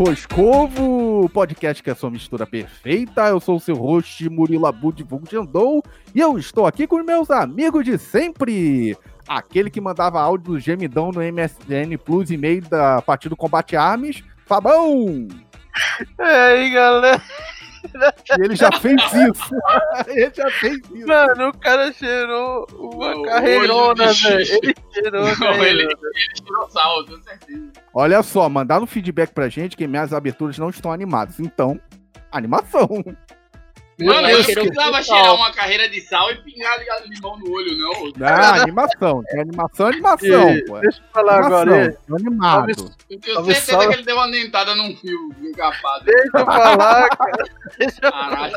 Roscovo, podcast que é a sua mistura perfeita. Eu sou o seu host, Murilo Abud Jandou, e eu estou aqui com meus amigos de sempre. Aquele que mandava áudio do gemidão no MSN Plus e meio da partida do Combate Arms, Fabão! E aí, galera? E ele já fez isso. ele já fez isso. Mano, o cara cheirou uma Não, carreirona, velho. Ele cheirou Não, ele, ele cheirou sal, com certeza. Olha só, mandaram feedback pra gente que minhas aberturas não estão animadas. Então, animação. Mano, eu não precisava cheirar uma carreira de sal e pingar limão no olho, não. Ah, animação. É animação, animação, e, pô. Deixa eu falar animação, agora. Tô animado. Eu tenho certeza salve. que ele deu uma dentada num fio engapado. Deixa eu falar, cara. Deixa eu falar.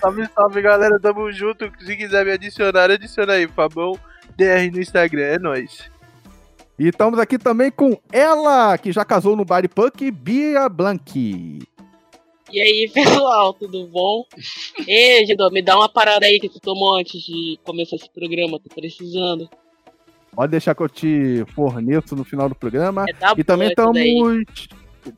Salve, salve, galera. Tamo junto. Se quiser me adicionar, adiciona aí. Fabão DR no Instagram. É nóis. E estamos aqui também com ela, que já casou no Body Punk, Bia Blanqui. E aí, pessoal, tudo bom? Ei, Gidô, me dá uma parada aí que tu tomou antes de começar esse programa, tô precisando. Pode deixar que eu te forneço no final do programa. É, tá e também estamos.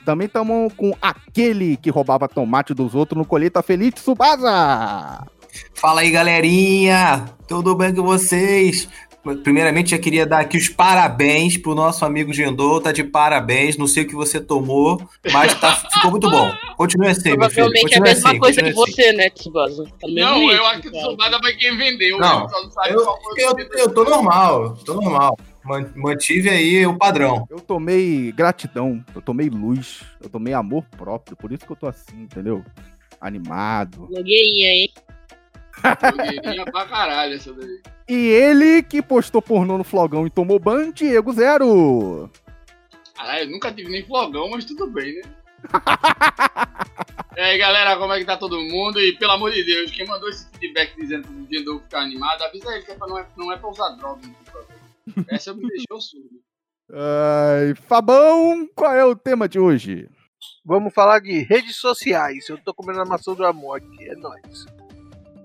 Também estamos com aquele que roubava tomate dos outros no Colheita Feliz Subasa! Fala aí, galerinha! Tudo bem com vocês? Primeiramente, eu queria dar aqui os parabéns pro nosso amigo Gendou, tá de parabéns, não sei o que você tomou, mas tá, ficou muito bom. Continue assim, meu filho. Provavelmente é a mesma assim, coisa que assim. você, né, Tsubasa? Tá não, eu acho que o Tsubasa foi quem vendeu, não, né? não eu, eu, eu, eu tô normal, tô normal. Mantive aí o padrão. Eu tomei gratidão, eu tomei luz, eu tomei amor próprio, por isso que eu tô assim, entendeu? Animado. Blogueirinha, hein? Blogueirinha pra caralho essa daí. E ele que postou pornô no flogão e tomou ban, Diego Zero. Caralho, eu nunca tive nem flogão, mas tudo bem, né? e aí, galera, como é que tá todo mundo? E pelo amor de Deus, quem mandou esse feedback dizendo que o Diego ficar animado, avisa ele que é pra, não, é, não é pra usar droga. Essa me deixou surdo. Ai, Fabão, qual é o tema de hoje? Vamos falar de redes sociais. Eu tô comendo a maçã do amor aqui, é nóis.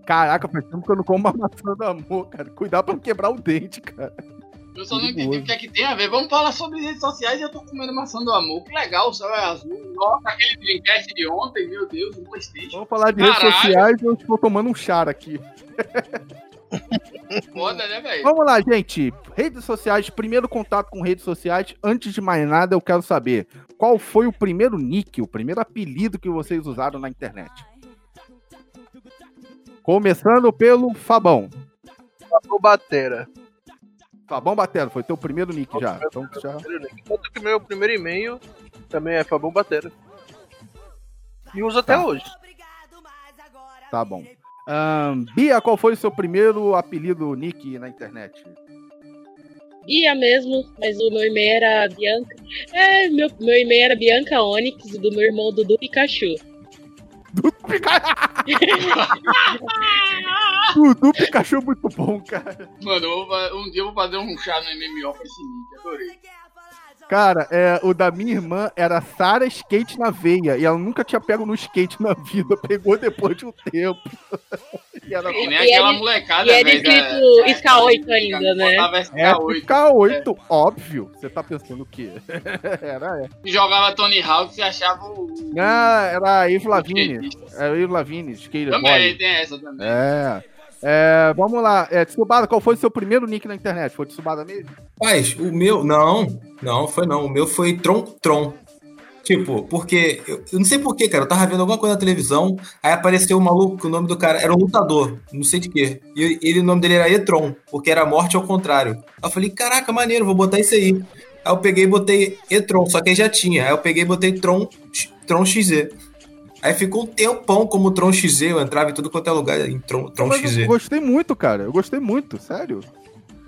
Caraca, faz tempo que eu não como uma maçã do amor, cara. Cuidado pra não quebrar o dente, cara. Eu só não entendi o que é que tem a ver. Vamos falar sobre redes sociais e eu tô comendo maçã do amor. Que legal, o céu é azul. Nossa, aquele Dreamcast de ontem, meu Deus, um Playstation. Vamos falar de Caralho. redes sociais e eu estou tomando um char aqui. Foda, né, velho? Vamos lá, gente. Redes sociais, primeiro contato com redes sociais. Antes de mais nada, eu quero saber qual foi o primeiro nick, o primeiro apelido que vocês usaram na internet. Começando pelo Fabão. Fabão Batera. Fabão Batera, foi teu primeiro nick já. Então, já... Tanto que meu primeiro e-mail também é Fabão Batera. E uso até tá. hoje. Tá bom. Um, Bia, qual foi o seu primeiro apelido nick na internet? Bia mesmo, mas o meu e-mail era Bianca. É, meu, meu e-mail era Bianca Onyx, do meu irmão Dudu Pikachu. Dudu Pikachu. Dudu Pikachu é muito bom, cara. Mano, um dia eu vou fazer um chá no MMO pra esse nick, adorei. Cara, é, o da minha irmã era Sara Skate na veia. E ela nunca tinha pego no skate na vida. Pegou depois de um tempo. e era e nem aquela ele, molecada, velho. E ele escrito é, SK8 ainda, né? É, SK8, é. óbvio. Você tá pensando o quê? era, é. Jogava Tony Hawk e achava o... Ah, era Yves Lavigne. Era Yves Lavigne, Skater Também, boy. tem essa também. É... É, vamos lá. É, Tsubada, qual foi o seu primeiro nick na internet? Foi Tsubada mesmo? Mas, o meu. Não, não, foi não. O meu foi Tron Tron. Tipo, porque. Eu, eu não sei porquê, cara. Eu tava vendo alguma coisa na televisão, aí apareceu um maluco que o nome do cara era um lutador, não sei de quê. E ele, o nome dele era Etron, porque era morte ao contrário. Aí eu falei, caraca, maneiro, vou botar isso aí. Aí eu peguei e botei Etron, só que aí já tinha. Aí eu peguei e botei Tron, Tron XZ. Aí ficou um tempão como Tron XZ, eu entrava em tudo quanto é lugar em Tron, Tron XZ. Eu gostei muito, cara. Eu gostei muito, sério.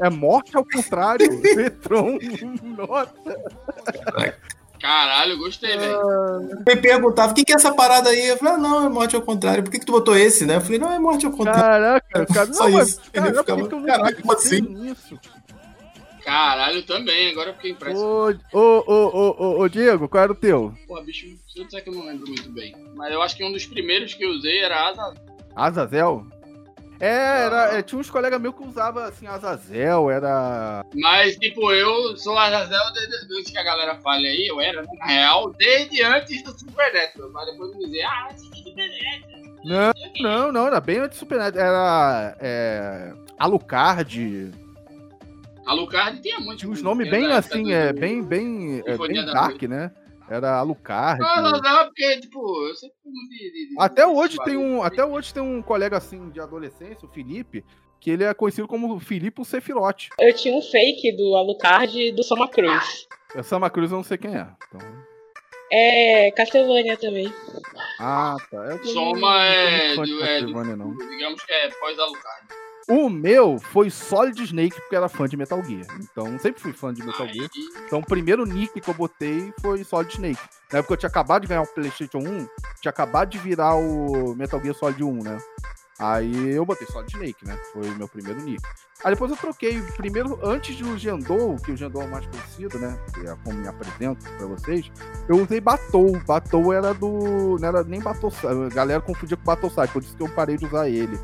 É morte ao contrário. Tron. Nossa. Caralho, gostei, velho. Me perguntava, o que, que é essa parada aí? Eu falei, ah, não, é morte ao contrário. Por que, que tu botou esse, né? Eu falei, não, é morte ao contrário. Caraca, cara, não, mas, Ele ficava, caraca, como assim? Isso? Caralho, também, agora eu fiquei impressionado. Ô, ô, ô, ô, ô, Diego, qual era o teu? Pô, bicho, se eu disser que eu não lembro muito bem. Mas eu acho que um dos primeiros que eu usei era Azazel. Azazel? É, era, é, tinha uns colegas meus que usavam assim, Azazel, era. Mas, tipo, eu sou Azazel desde antes que a galera fale aí, eu era, na real, desde antes do Supernatural. Mas depois me dizer, ah, esse aqui é Supernatural. Não, não, não, era bem antes do Supernatural. Era. É, Alucard. Alucard tinha muito. Tinha uns nomes bem assim, é, bem, bem, é, bem dark, né? Era Alucard. Não, não, não, porque, tipo, eu sempre fui muito de, de, de Até hoje tem um, até hoje tem um colega assim de adolescência, o Felipe, que ele é conhecido como Filipe o Sephiroth. Eu tinha um fake do Alucard e do Soma Cruz. O Sama Cruz eu não sei quem é. Então... É, Castlevania também. Ah, tá. Eu não- Soma não é, de é do- Castlevania, não. digamos que é pós-Alucard. O meu foi Solid Snake, porque era fã de Metal Gear. Então, sempre fui fã de Metal Gear. Então, o primeiro nick que eu botei foi Solid Snake. Na época eu tinha acabado de ganhar o PlayStation 1, tinha acabado de virar o Metal Gear Solid 1, né? Aí eu botei Solid Snake, né? Foi o meu primeiro nick. Aí depois eu troquei, primeiro, antes do Gendou, que o Gendou é o mais conhecido, né? Que é como me apresento pra vocês, eu usei Batou. Batou era do. Não era nem Batou. A galera confundia com Batou por isso que eu parei de usar ele.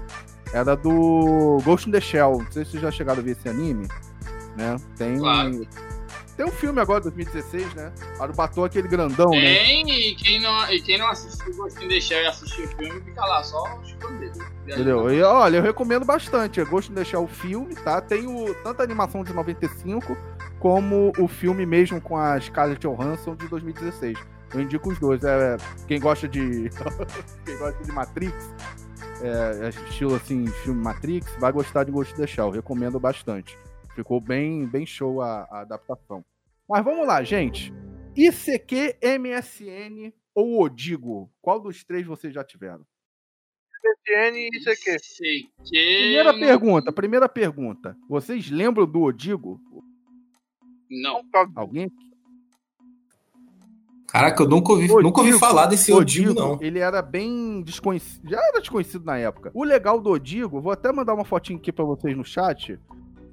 Era do Ghost in the Shell. Não sei se vocês já chegaram a ver esse anime, né? Tem. Claro. Tem um filme agora, 2016, né? Era o Batou aquele grandão, né? Tem, e quem não, e quem não assistiu Ghost in the Shell e assistiu o filme, fica lá só chupando o dedo. Entendeu? E olha, eu recomendo bastante. Eu gosto de deixar o filme, tá? Tem o, tanto a animação de 95 como o filme mesmo com a Scarlett Johansson de 2016. Eu indico os dois. É, quem gosta de. quem gosta de Matrix, é, é estilo assim, filme Matrix, vai gostar de Ghost in the Shell. Recomendo bastante. Ficou bem, bem show a, a adaptação. Mas vamos lá, gente. ICQ, MSN ou Odigo? Qual dos três vocês já tiveram? PSN e. Sei que... Primeira pergunta, primeira pergunta. Vocês lembram do Odigo? Não. Alguém? Caraca, eu nunca ouvi, nunca ouvi falar desse Odigo, não. Ele era bem desconhecido. Já era desconhecido na época. O legal do Odigo, vou até mandar uma fotinha aqui pra vocês no chat,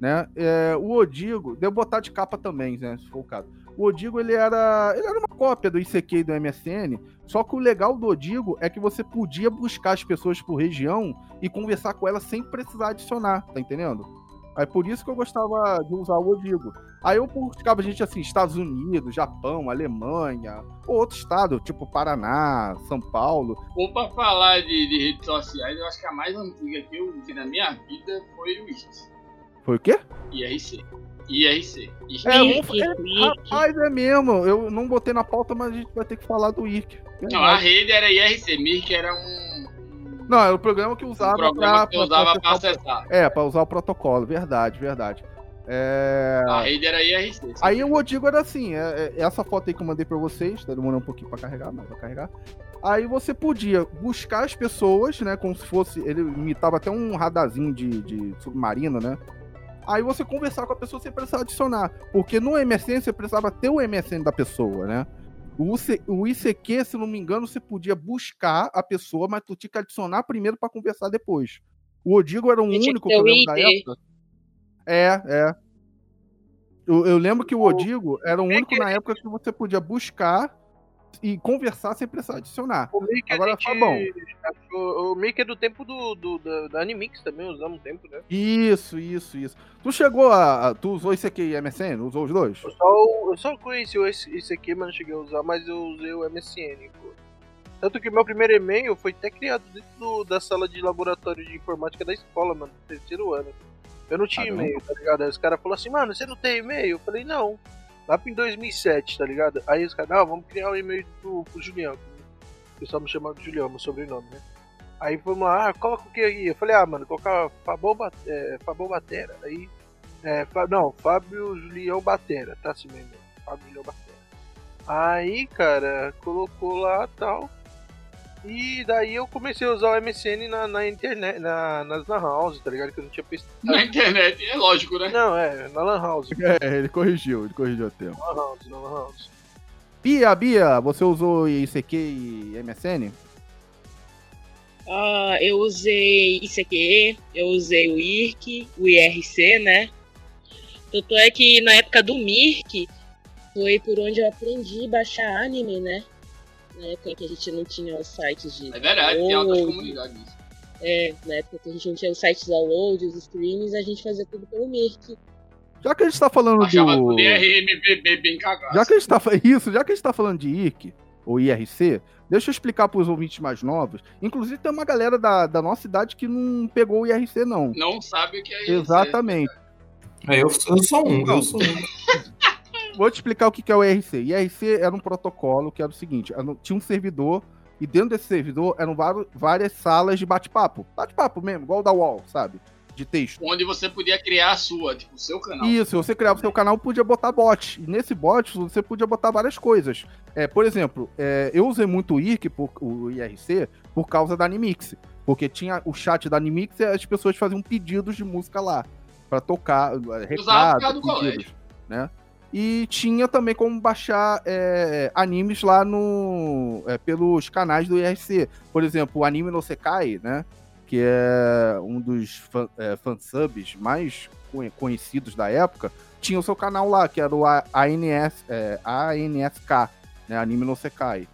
né? É, o Odigo, devo botar de capa também, né? Se for o caso. O Odigo, ele era, ele era uma cópia do ICQ e do MSN, só que o legal do Odigo é que você podia buscar as pessoas por região e conversar com elas sem precisar adicionar, tá entendendo? Aí por isso que eu gostava de usar o Odigo. Aí eu buscava gente assim, Estados Unidos, Japão, Alemanha, ou outro estado, tipo Paraná, São Paulo. Ou pra falar de, de redes sociais, eu acho que a mais antiga que eu vi na minha vida foi o IRC. Foi o quê? IRC. IRC. IRC. É, vamos- é, rapaz, é mesmo. Eu não botei na pauta, mas a gente vai ter que falar do IRC. Não, a rede era IRC. Mirk era um, Não, era o programa que usava pra acessar É, pra usar o protocolo, verdade, verdade. É... A rede era IRC. Aí o Odigo era assim, é, é essa foto aí que eu mandei pra vocês, tá demorando um pouquinho pra carregar, mas vai carregar. Aí você podia buscar as pessoas, né, como se fosse, ele imitava até um radarzinho de, de submarino, né? Aí você conversar com a pessoa sem precisar adicionar, porque no MSN você precisava ter o MSN da pessoa, né? O, UC o ICQ, se não me engano, você podia buscar a pessoa, mas tu tinha que adicionar primeiro pra conversar depois. O Odigo era o único que ter o programa da época. É, é. Eu, eu lembro que o Odigo era o É único na época que você podia buscar e conversar sem precisar adicionar. O Mickey Agora, Fabão. achou- O Mickey é do tempo do, do- da, da Animix também, usamos um tempo, né? Isso, isso, isso. Tu chegou a. Tu usou isso aqui MSN? Usou os dois? Eu só, eu só conheci esse, esse aqui, mas não cheguei a usar, mas eu usei o MSN, pô. Tanto que meu primeiro e-mail foi até criado dentro do- da sala de laboratório de informática da escola, mano, do terceiro ano. Eu não tinha Caramba. e-mail, tá ligado? Aí os caras falaram assim, mano, você não tem e-mail? Eu falei, não. Lá em 2007, tá ligado? Aí os caras, não, vamos criar um e-mail pro, pro Julião. O pessoal me chamava de Julião, meu sobrenome, né? Aí vamos lá, ah, coloca o que aí? Eu falei, ah, mano, colocar Fabão, é, Batera. Aí, é, Fa- não, Fábio Julião Batera, tá assim mesmo. Fábio Julião Batera. Aí, cara, colocou lá tal. E daí eu comecei a usar o MSN na, na internet, na, nas lan house, tá ligado? Que eu não tinha pesquisado. Na internet, é lógico, né? Não, é, na lan house. É, ele corrigiu, ele corrigiu o tempo. Na lan house, na lan house. Bia, Bia, você usou ICQ e MSN? Ah, eu usei ICQ, eu usei o IRC, o IRC, né? Tanto é que na época do Mirk foi por onde eu aprendi a baixar anime, né? Na época que a gente não tinha os sites de. É verdade, tem altas comunidades. É, na época que a gente não tinha os sites download, os streams, a gente fazia tudo pelo Mirk. Já que a gente tá falando Achava do. bem cagado. Já que a gente tá Isso, já que a gente tá falando de IRC, ou IRC, deixa eu explicar pros ouvintes mais novos. Inclusive, tem uma galera da, da nossa idade que não pegou o IRC, não. Não sabe o que é isso. Exatamente. É, eu, eu sou um, eu sou um. Vou te explicar o que é o IRC. IRC era um protocolo que era o seguinte: tinha um servidor, e dentro desse servidor eram várias salas de bate-papo. Bate-papo mesmo, igual o da UOL, sabe? De texto. Onde você podia criar a sua, tipo, o seu canal. Isso, você criava seu canal, podia botar bot. E nesse bot você podia botar várias coisas. É, por exemplo, é, eu usei muito o IRC, por, o IRC, por causa da Animix. Porque tinha o chat da Animix e as pessoas faziam pedidos de música lá. Pra tocar, Usava por recado, causa do pedidos, colégio. né? E tinha também como baixar é, animes lá no é, pelos canais do IRC. Por exemplo, o Anime no Sekai, né? Que é um dos fan, é, fansubs mais conhe- conhecidos da época, tinha o seu canal lá, que era o ANS, é, ANSK, né? Anime no Sekai.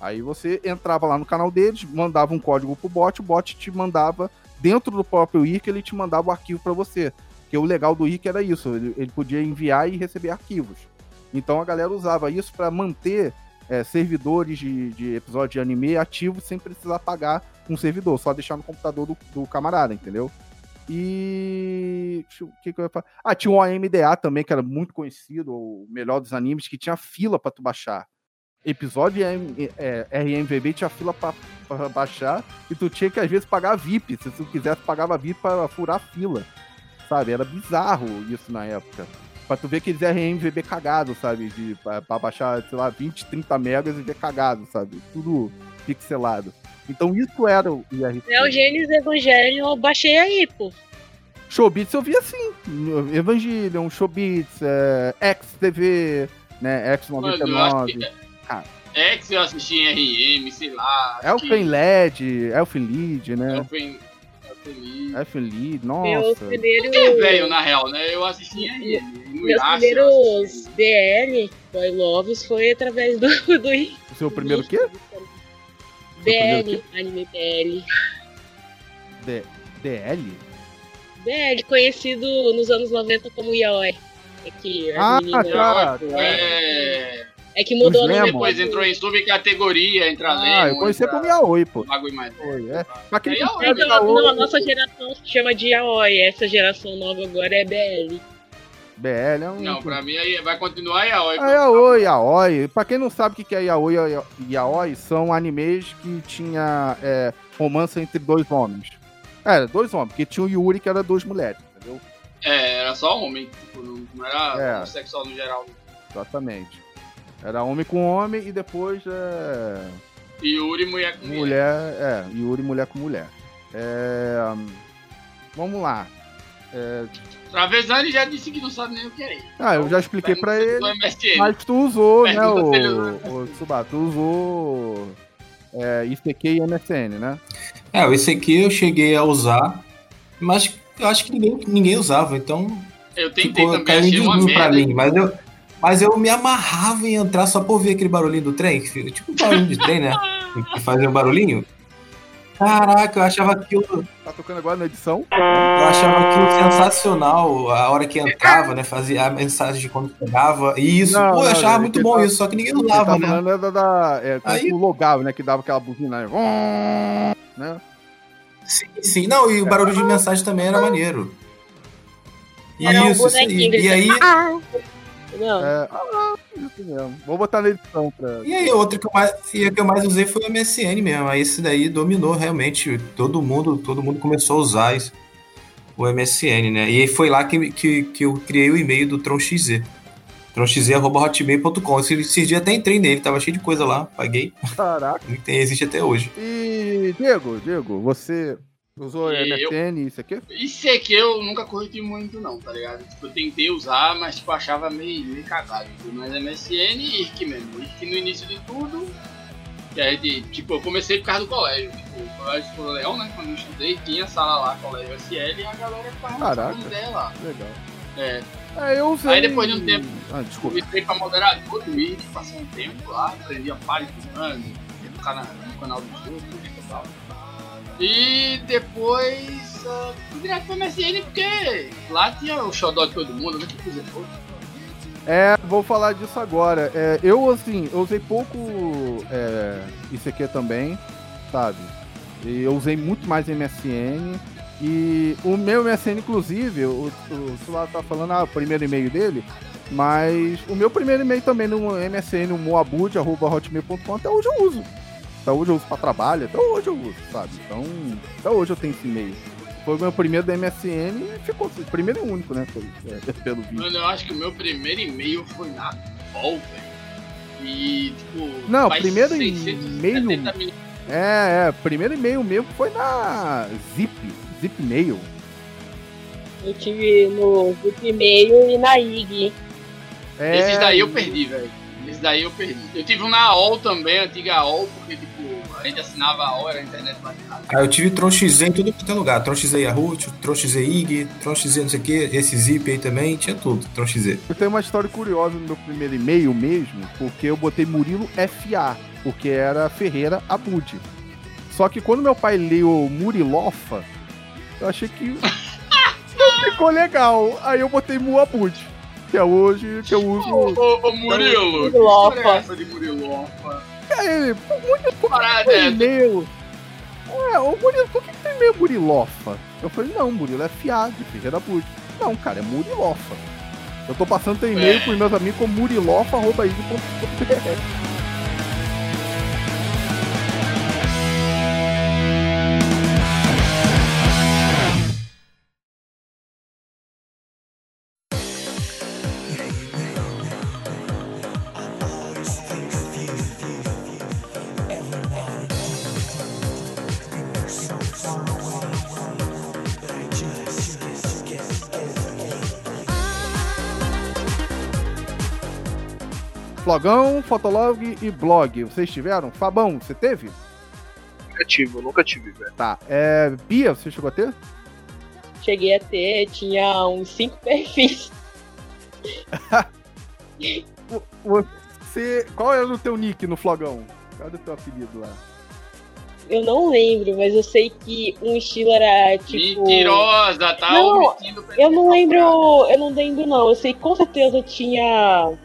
Aí você entrava lá no canal deles, mandava um código pro bot, o bot te mandava, dentro do próprio IRC, ele te mandava o arquivo para você. Porque o legal do IRC era isso, ele, ele podia enviar e receber arquivos. Então a galera usava isso para manter é, servidores de, de episódio de anime ativos sem precisar pagar um servidor, só deixar no computador do, do camarada, entendeu? E. O que, que eu ia falar? Ah, tinha o AMDA também, que era muito conhecido, o melhor dos animes, que tinha fila pra tu baixar. Episódio M- é, RMVB tinha fila pra baixar e tu tinha que às vezes pagar VIP. Se tu quisesse, pagava VIP pra furar a fila. Sabe? Era bizarro isso na época. Pra tu ver aqueles RMVB cagados, sabe? De, pra, pra baixar, sei lá, 20, 30 megas e ver cagado, sabe? Tudo pixelado. Então isso era o IRC. É o Gênesis Evangelho, eu baixei aí, pô. Showbits eu vi assim. Evangelion, Showbits, é, XTV, né? Mano, eu acho que. X99. Ah. X eu assisti em RM, sei lá. Elfen que- LED, Elfen Lead, né? Elfen. Elfen. Elfen Lead, Meu nossa. primeiro. Que é velho, na real, né? Eu assisti RM. No Meus Yasha, primeiros. BL, Boy Loves, foi através do. do O seu primeiro quê? BL, anime BL. D- DL? BL, conhecido nos anos 90 como Yaoi. É que, Ah, tá. É. é que mudou o Os nome. Lemon. Depois entrou em subcategoria, entra Ah, eu conheci entra como Yaoi, pô. Bagulho mais. Foi, é. Pra quem É não Yaoi, não, a nossa geração se chama de Yaoi. Essa geração nova agora é BL. BL é um... Não, pra mim aí vai continuar Yaoi. Ah, Yaoi, Yaoi. Pra quem não sabe o que é Yaoi e Yaoi, são animes que tinha é, romance entre dois homens. É, dois homens, porque tinha o Yuri que era duas mulheres, entendeu? É, era só homem, tipo, não, não era É. sexual no geral. Exatamente. Era homem com homem e depois é, E Yuri, mulher com mulher. mulher, é, Yuri mulher com mulher. É, vamos lá. É, Travesani já disse que não sabe nem o que é isso. ah, eu já expliquei pra ele. Mas tu usou, né, o, o tu usou é, ICQ e MSN, né? É, esse aqui eu cheguei a usar, mas eu acho que ninguém, ninguém usava, então Eu tentei ficou também, achei uma merda. mim. Mas eu, mas eu me amarrava em entrar só pra ouvir aquele barulhinho do trem, que- tipo um barulho de trem, né? Que fazia um barulhinho. Caraca, eu achava aquilo, Tá tocando agora na edição? eu achava aquilo sensacional, a hora que entrava, né? Fazia a mensagem de quando chegava. Isso, Não, pô, eu não, achava é muito que bom tá- isso, só que ninguém Ele usava, tá né? é da, da é, quando Aí- tu logava, né, que dava aquela buzina, né? né? Sim, sim. Não, e o barulho de mensagem também era maneiro. Era um Isso, isso bonequinho E aí, Não. É, ah, isso mesmo. Vou botar na edição pra... E aí, outra que eu mais, e que eu mais usei foi o MSN mesmo. Aí esse daí dominou realmente. Todo mundo, todo mundo começou a usar isso, o MSN, né? E aí foi lá que, que, que eu criei o e-mail do TronXZ. tronxz.hotmail.com. Esse, esse dia até entrei nele, tava cheio de coisa lá, paguei. Caraca. Tem, existe até hoje. E, Diego, Diego, você usou E MSN e isso aqui? Isso aqui eu nunca curti muito não, tá ligado? Tipo, eu tentei usar, mas tipo, achava meio, meio cagado. tipo, Mas MSN e IRC mesmo. IRC no início de tudo. Que aí, de- tipo, eu comecei por causa do colégio. Tipo, o colégio Escola Leão, né? Quando eu estudei, tinha sala lá, colégio SL, e a galera ficava trocando ideia lá. Legal. É, É, eu usei... Aí depois de um tempo- Ah, desculpa. comecei pra moderador do IRC, passei um tempo lá, aprendi a página do ano, no, cana- no canal do YouTube e tal. E depois uh, fui direto pra MSN porque lá tinha o xodó de todo mundo, né? Que coisa boa. É, vou falar disso agora. É, eu, assim, eu usei pouco é, ICQ também, sabe? E eu usei muito mais MSN. E o meu MSN, inclusive, o, o Sulado tá falando, ah, o primeiro e-mail dele, mas o meu primeiro e-mail também no MSN, o moabud.hotmail.com, até hoje eu uso. Até hoje eu uso pra trabalho, até hoje eu uso, sabe? Então, até hoje eu tenho esse e-mail. Foi o meu primeiro da MSN e ficou assim, primeiro e único, né? Foi, é, pelo vídeo. Mano, eu acho que o meu primeiro e-mail foi na Ball, velho. E, tipo. Não, primeiro 670 e-mail- mil- É, é, primeiro e-mail mesmo foi na Zip, Zip Mail. Eu tive no Zip Mail e na IG. É, Esses daí eu perdi, velho. Esses daí eu perdi. Eu tive um na AOL também, antiga AOL, porque, tipo, a gente assinava a AOL, era a internet baseada. Aí eu tive Tron XZ em tudo quanto é lugar. Tron XZ Yahoo, Tron XZ IG, Tron XZ não sei o que, esse Zip aí também, tinha tudo, Tron XZ. Eu tenho uma história curiosa no meu primeiro e-mail mesmo, porque eu botei Murilo FA, porque era Ferreira Abud. Só que quando meu pai leu Murilofa, eu achei que não ficou legal. Aí eu botei Muabud, que é hoje que eu Ô, uso. ô, ô, Murilo, história é essa de Murilofa? Aí ele, pô, Murilo, por que tem é, e-mail? Ué, ô Murilo, por que tem e-mail Murilofa? Eu falei, não, Murilo é FA, de Ferreira Abud. Não, cara, é Murilofa. Eu tô passando teu e-mail É. pros meus amigos como murilofa.ig.br. Flogão, Fotolog e blog. Vocês tiveram? Fabão, você teve? Nunca tive, eu nunca tive, velho. Tá. É, Bia, você chegou a ter? Cheguei a ter, tinha uns cinco perfis. Você. Qual era o teu nick no Flogão? Qual era o teu apelido lá? Eu não lembro, mas eu sei que um estilo era tipo. Mentirosa, tá Não, Eu não lembro, eu não lembro não. Eu sei que com certeza tinha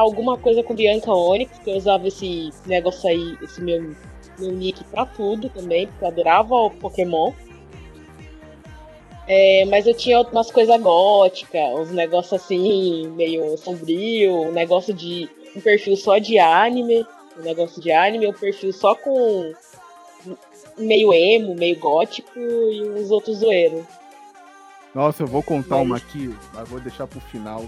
alguma coisa com Bianca Onyx, que eu usava esse negócio aí, esse meu, meu nick pra tudo também, porque eu adorava o Pokémon. É, mas eu tinha umas coisas góticas, uns negócios assim, meio sombrio, um negócio de. um perfil só de anime, um negócio de anime, um perfil só com meio emo, meio gótico e uns outros zoeiros. Nossa, eu vou contar Mas- uma aqui, mas vou deixar pro final.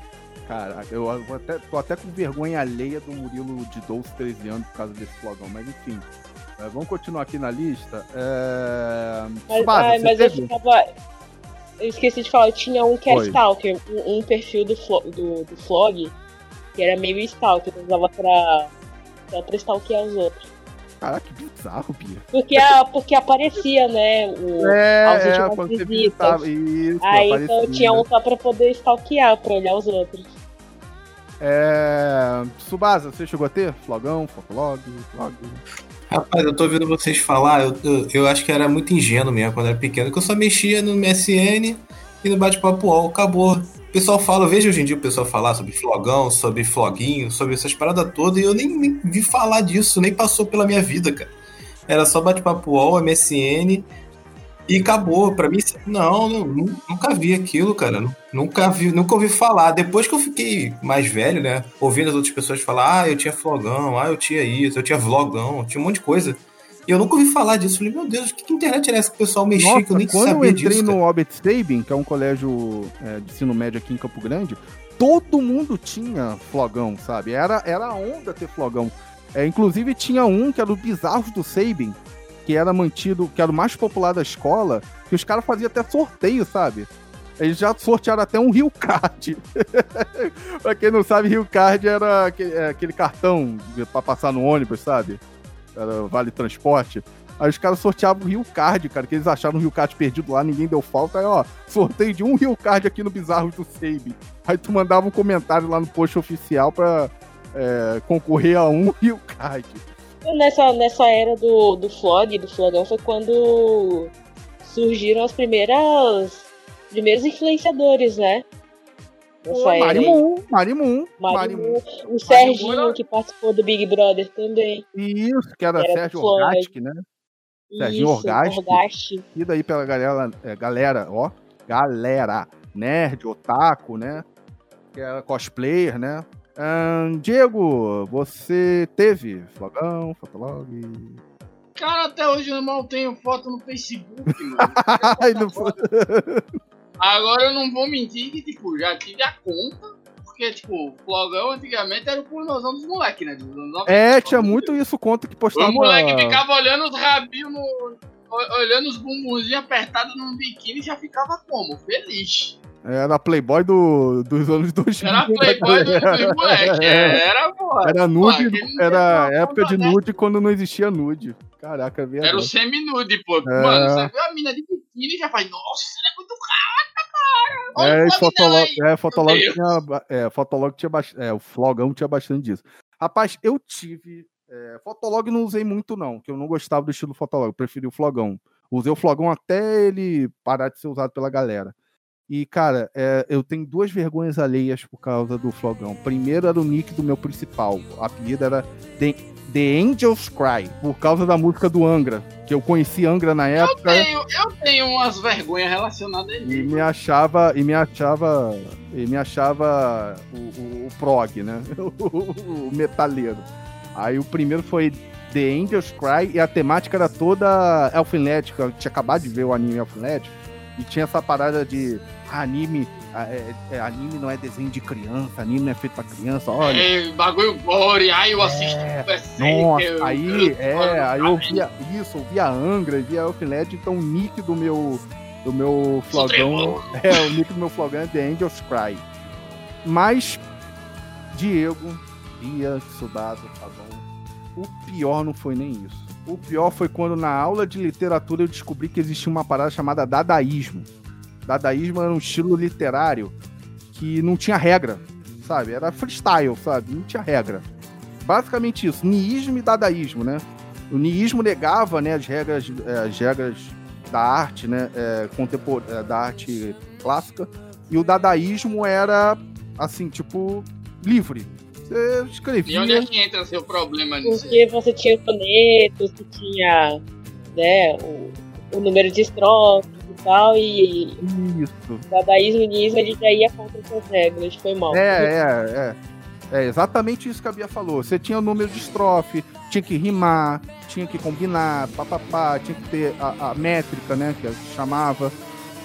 Caraca, eu até, tô até com vergonha alheia do Murilo de 12, 13 anos por causa desse flogão, mas enfim. É, vamos continuar aqui na lista. É... Mas, ai, mas eu ficava. Eu esqueci de falar, eu tinha um que era. Stalker, um, um perfil do, Flo- do, do Flog, que era meio Stalker, eu usava pra, pra stalkear os outros. Caraca, que bizarro, Bia. Porque, a, porque aparecia, né? O, as É, é, últimas quando você visitas. visitava. Isso, Aí então aparecia. eu tinha um só pra poder stalkear, pra olhar os outros. É... Subasa, você chegou a ter? Flogão, Fotolog, Flog. Rapaz, eu tô ouvindo vocês falar, eu, eu, eu acho que era muito ingênuo mesmo quando era pequeno, que eu só mexia no MSN e no bate-papo UOL, acabou. O pessoal fala, eu vejo hoje em dia o pessoal falar sobre flogão, sobre floguinho, sobre essas paradas todas, e eu nem, nem vi falar disso, nem passou pela minha vida, cara. Era só bate-papo UOL, MSN e acabou. Pra mim, não, não, nu- nunca vi aquilo, cara. Nunca vi, nunca ouvi falar. Depois que eu fiquei mais velho, né? Ouvindo as outras pessoas falar, ah, eu tinha flogão, ah, eu tinha isso, eu tinha vlogão, eu tinha um monte de coisa. Eu nunca ouvi falar disso. Falei, meu Deus, que, que internet era essa que o pessoal mexia Nossa, que eu nem quando eu sabia entrei disso? no Albert Sabin, que é um colégio é, de ensino médio aqui em Campo Grande, todo mundo tinha flogão, sabe? Era, era a onda ter flogão. É, inclusive tinha um que era o Bizarros do Sabin, que era mantido, que era o mais popular da escola, que os caras faziam até sorteio, sabe? Eles já sortearam até um Rio Card. pra quem não sabe, Rio Card era aquele, é, aquele cartão pra passar no ônibus, sabe? Era vale transporte. Aí os caras sorteavam o Rio Card, cara, que eles acharam o Rio Card perdido lá, ninguém deu falta. Aí, ó, sorteio de um Rio Card aqui no Bizarros do Seibe. Aí tu mandava um comentário lá no post oficial pra é, concorrer a um Rio Card. Nessa, nessa era do, do flog, do flogão, foi quando surgiram as primeiras primeiros influenciadores, né? Marimun, Marimun. O Serginho, que participou do Big Brother também. Isso, que era, Era Sérgio Floyd. Orgastic, né? Serginho Isso. Orgasti. E daí pela galera, é, galera, ó, galera, nerd, otaku, né? Que era cosplayer, né? Ahn, Diego, você teve flogão, fotolog? Cara, até hoje eu mal tenho foto no Facebook, mano. Ai, não foi- Agora eu não vou mentir que, tipo, já tive a conta. Porque, tipo, o flogão antigamente era o pornozão dos moleques, né? Dos anos 90. É, tinha muito isso, conta que postava. O moleque ficava olhando os rabinhos no. Olhando os bumbumzinhos apertados num biquíni e já ficava como? Feliz. Era Playboy do, dos anos 2000. Era playboy dos, dos moleques. é, Era, porra. Era nude, Pô, era época de nude quando não existia nude. Caraca, verdade. Era o semi-nude, pô. É. Mano, você vê a mina de biquíni e já faz, nossa, ela é muito cara, cara. É, Fotolog, aí. é, Fotolog tinha, é, Fotolog tinha bastante, é, o Flogão tinha bastante disso. Rapaz, eu tive, é, Fotolog não usei muito não, que eu não gostava do estilo Fotolog, eu preferi o Flogão. Usei o Flogão até ele parar de ser usado pela galera. E, cara, é, eu tenho duas vergonhas alheias por causa do Flogão. Primeiro era o nick do meu principal, o apelido era The, The Angels Cry, por causa da música do Angra, que eu conheci Angra na Eu época. tenho, eu tenho umas vergonhas relacionadas a E ele. me achava, e me achava, e me achava o, o, o prog, né? O, metaleiro. Aí o primeiro foi The Angels Cry e a temática era toda Elfenlight, que eu tinha acabado de ver o anime Elfenlight, e tinha essa parada de anime, é- é- anime não é desenho de criança, anime não é feito pra criança, olha. É, bagulho gore, ai eu assisto É, é, Nossa, eu- aí, eu- é, aí eu eu- via isso, eu via Angra, via Elfenlight, então o nick do meu, do meu flogão, é, o nick do meu flogão é The Angels Cry. Mas, Diego, Bia, Sudato, bom. O pior não foi nem isso. O pior foi quando na aula de literatura eu descobri que existia uma parada chamada dadaísmo. Dadaísmo era um estilo literário que não tinha regra, sabe? Era freestyle, sabe? Não tinha regra. Basicamente isso, niísmo e dadaísmo, né? O niísmo negava, né, as regras, eh, as regras da arte, né, eh, contempor- eh, da arte clássica, e o dadaísmo era assim, tipo, livre. Você E escrevia. onde é que entra seu problema nisso? Porque você tinha sonetos, você tinha né, o, o número de estrofes e tal, e Isso. o dadaísmo e o niilismo ele já ia contra essas regras, foi mal. É, é, é. É exatamente isso que a Bia falou. Você tinha o número de estrofe, tinha que rimar, tinha que combinar, papapá, tinha que ter a, a métrica, né? Que chamava.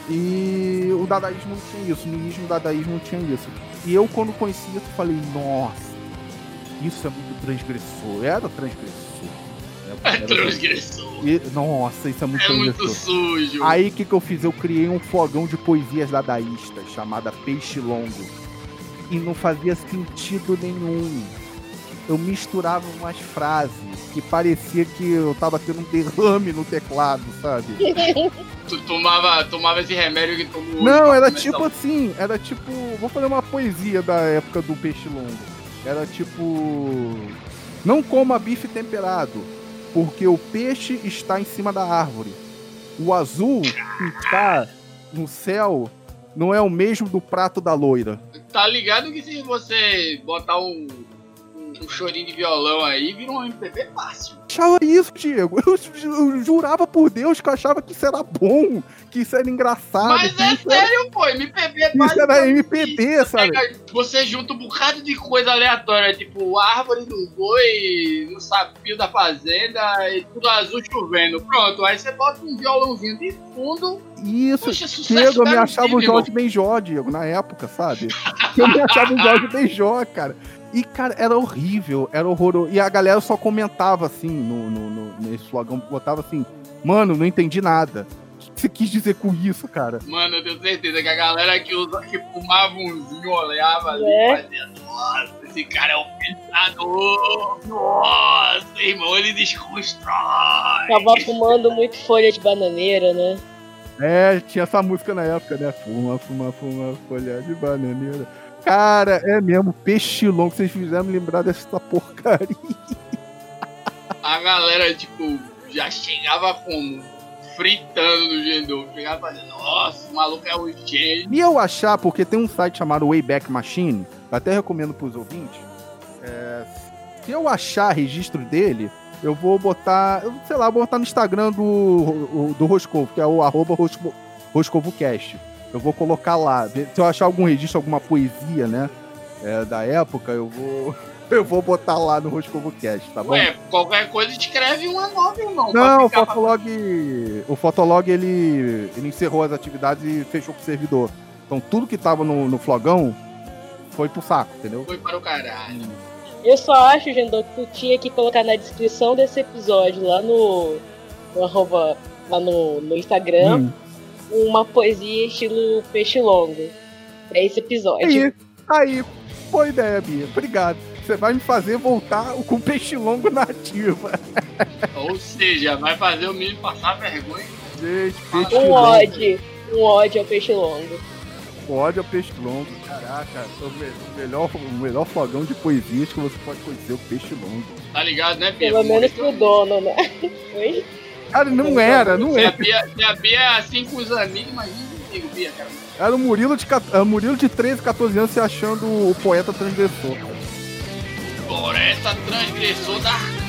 E o dadaísmo não tinha isso, o niilismo o dadaísmo não tinha isso. E eu, quando conheci isso, falei, nossa, isso é muito transgressor. Era transgressor. É transgressor. E- nossa, isso é muito É muito sujo. Aí o que, que eu fiz? Eu criei um fogão de poesias dadaístas chamada Peixe Longo. E não fazia sentido nenhum. Eu misturava umas frases que parecia que eu tava tendo um derrame no teclado, sabe? Tu tomava, tomava esse remédio que tomou Não, era tipo assim, era tipo. Vou fazer uma poesia da época do peixe longo. Era tipo. Não coma bife temperado, porque o peixe está em cima da árvore. O azul que está no céu não é o mesmo do prato da loira. Tá ligado que se você botar um, um, um chorinho de violão aí, vira um MPB fácil. Achava isso, Diego. Eu, eu jurava por Deus que eu achava que isso era bom, que isso era engraçado. Mas é isso era, sério, pô, MPB é isso era MPB, isso. sabe? Você junta um bocado de coisa aleatória, tipo árvore do boi, no sapio da fazenda, e tudo azul chovendo. Pronto, aí você bota um violãozinho de fundo, Isso. sucesso Diego, eu me achava o. Jorge Benjó, Diego, na época, sabe? Eu me achava o Jorge Benjó, cara. E, cara, era horrível, era horroroso. E a galera só comentava assim no, no, no- nesse slogão, botava assim, mano, não entendi nada. O que você quis dizer com isso, cara? Mano, eu tenho certeza que a galera que, usa, que fumava umzinho olhava ali É. e fazia, nossa, esse cara é um pensador. Nossa, irmão, ele desconstrói. Tava fumando muito folha de bananeira, né? É, tinha essa música na época, né? Fuma, fuma, fuma, folha de bananeira. Cara, é mesmo, peixe longo, vocês fizeram me lembrar dessa porcaria. a galera, tipo, já chegava como? Fritando no Gendou. Chegava fazendo, nossa, o maluco é o gênio. E eu achar, porque tem um site chamado Wayback Machine, até recomendo pros ouvintes. é, se eu achar registro dele, eu vou botar, eu, sei lá, vou botar no Instagram do, do Roscovo, que é o arroba Rosco- RoscovoCast. Eu vou colocar lá. Se eu achar algum registro, alguma poesia, né? é, da época, eu vou. Eu vou botar lá no RoscovoCast, tá bom? Ué, qualquer coisa escreve uma nova, irmão. Não, o pra Fotolog. O Fotolog ele, ele encerrou as atividades e fechou com o servidor. Então tudo que tava no, no flogão foi pro saco, entendeu? Foi para o caralho. Eu só acho, Gendon, que tu tinha que colocar na descrição desse episódio, lá no, no arroba, lá no, no Instagram, Hum. Uma poesia estilo peixe longo. Pra esse episódio. Aí, aí, boa ideia, Bia. Obrigado. Você vai me fazer voltar com peixe longo na ativa. Ou seja, vai fazer o menino passar vergonha. Gente, peixe Um longo. ódio. Um ódio ao peixe longo. Ódio ao peixe longo. Caraca, o, me- o melhor, o melhor flogão de poesias que você pode conhecer, o peixe longo. Tá ligado, né, Bia? Pelo menos pro dono, né? Oi? Cara, não era, não Se a era. Bia, se a Bia é assim com os amigos, imagina comigo, Bia, cara. Era o Murilo de, era o Murilo de 13, 14 anos se achando o poeta transgressor. Floresta transgressor da.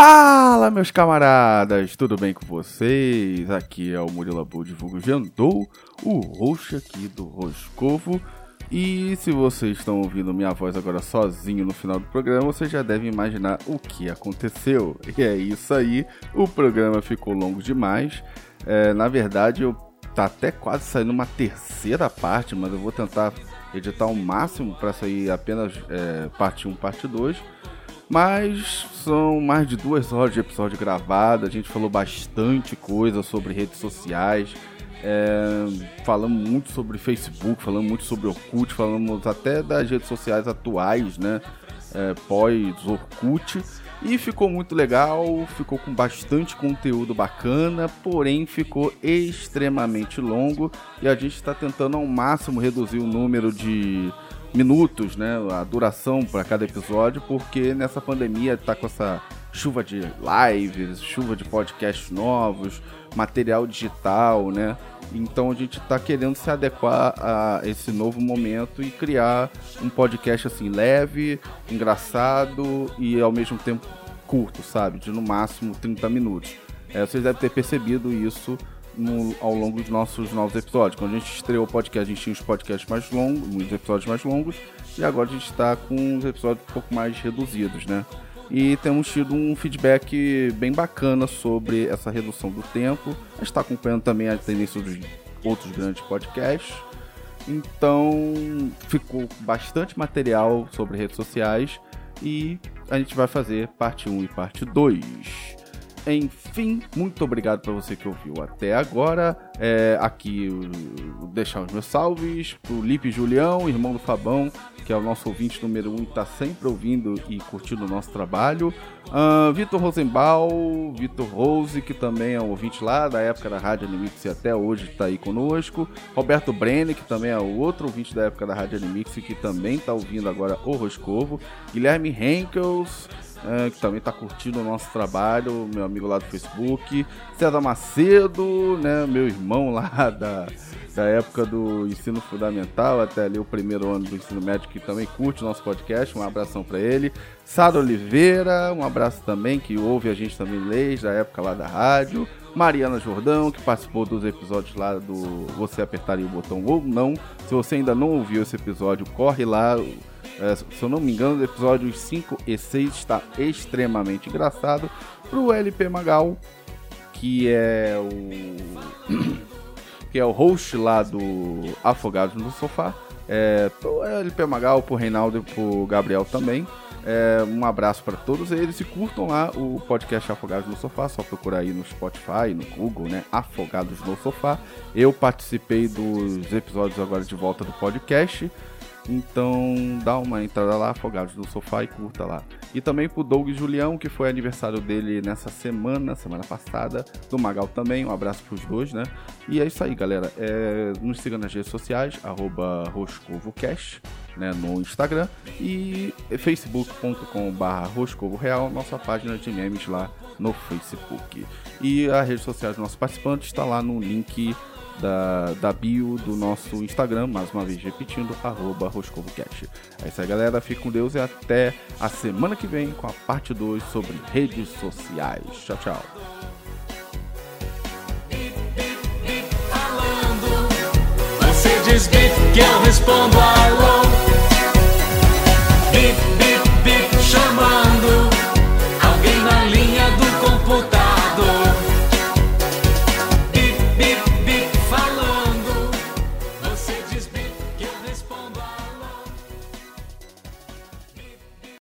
Fala, meus camaradas, tudo bem com vocês? Aqui é o Murilo Abu Divulgo Jandou, o roxo aqui do Roscovo. E se vocês estão ouvindo minha voz agora sozinho no final do programa, vocês já devem imaginar o que aconteceu. E é isso aí, o programa ficou longo demais. É, na verdade, eu tá até quase saindo uma terceira parte, mas eu vou tentar editar o máximo para sair apenas é, parte 1, parte 2. Mas são mais de duas horas de episódio gravado. A gente falou bastante coisa sobre redes sociais. É, falamos muito sobre Facebook, falamos muito sobre Orkut, falamos até das redes sociais atuais, né? É, Pós-Orkut. E ficou muito legal, ficou com bastante conteúdo bacana, porém ficou extremamente longo e a gente está tentando ao máximo reduzir o número de minutos, né, a duração para cada episódio, porque nessa pandemia tá com essa chuva de lives, chuva de podcasts novos, material digital, né? Então a gente tá querendo se adequar a esse novo momento e criar um podcast assim leve, engraçado e ao mesmo tempo curto, sabe? De no máximo 30 minutos. É, vocês devem ter percebido isso no- ao longo dos nossos novos episódios. Quando a gente estreou o podcast, a gente tinha os podcasts mais longos, os episódios mais longos, e agora a gente está com os episódios um pouco mais reduzidos, né? E temos tido um feedback bem bacana sobre essa redução do tempo. A gente está acompanhando também a tendência dos outros grandes podcasts. Então ficou bastante material sobre redes sociais e a gente vai fazer parte 1 e parte 2. Enfim, muito obrigado para você que ouviu até agora. É, aqui deixar os meus salves pro Lipe Julião, irmão do Fabão, que é o nosso ouvinte número 1 um, e tá sempre ouvindo e curtindo o nosso trabalho. Ahn, Vitor Rosenbaum, Vitor Rose, que também é um ouvinte lá da época da Rádio Animix e até hoje está aí conosco. Roberto Brenner, que também é outro ouvinte da época da Rádio Animix e que também está ouvindo agora o Roscovo. Guilherme Henkels, é, que também está curtindo o nosso trabalho, meu amigo lá do Facebook. César Macedo, né, meu irmão lá da, da época do ensino fundamental até ali o primeiro ano do ensino médio, que também curte o nosso podcast. Um abração para ele. Sara Oliveira, um abraço também, que ouve a gente também desde a época lá da rádio. Mariana Jordão, que participou dos episódios lá do Você Apertaria o Botão ou Não. Se você ainda não ouviu esse episódio, corre lá. É, se eu não me engano, o episódio 5 e 6 está extremamente engraçado. Pro LP Magal, que é o. que é o host lá do Afogados no Sofá. É, pro LP Magal, pro Reinaldo e pro Gabriel também. É, um abraço para todos eles e curtam lá o podcast Afogados no Sofá, só procurar aí no Spotify, no Google, né? Afogados no Sofá. Eu participei dos episódios agora de volta do podcast Então dá uma entrada lá, Afogados no Sofá e curta lá. E também pro Doug Julião, que foi aniversário dele nessa semana, semana passada, do Magal também, um abraço pros dois, né? E é isso aí, galera. É, nos siga nas redes sociais, arroba né, no Instagram e facebook.com.br Roscovo Real, nossa página de memes lá no Facebook. E a rede social dos nossos participantes está lá no link da, da bio do nosso Instagram, mais uma vez repetindo, arroba RoscovoCast. É isso aí, galera. Fique com Deus e até a semana que vem com a parte 2 sobre redes sociais. Tchau, tchau. Você diz que eu respondo alô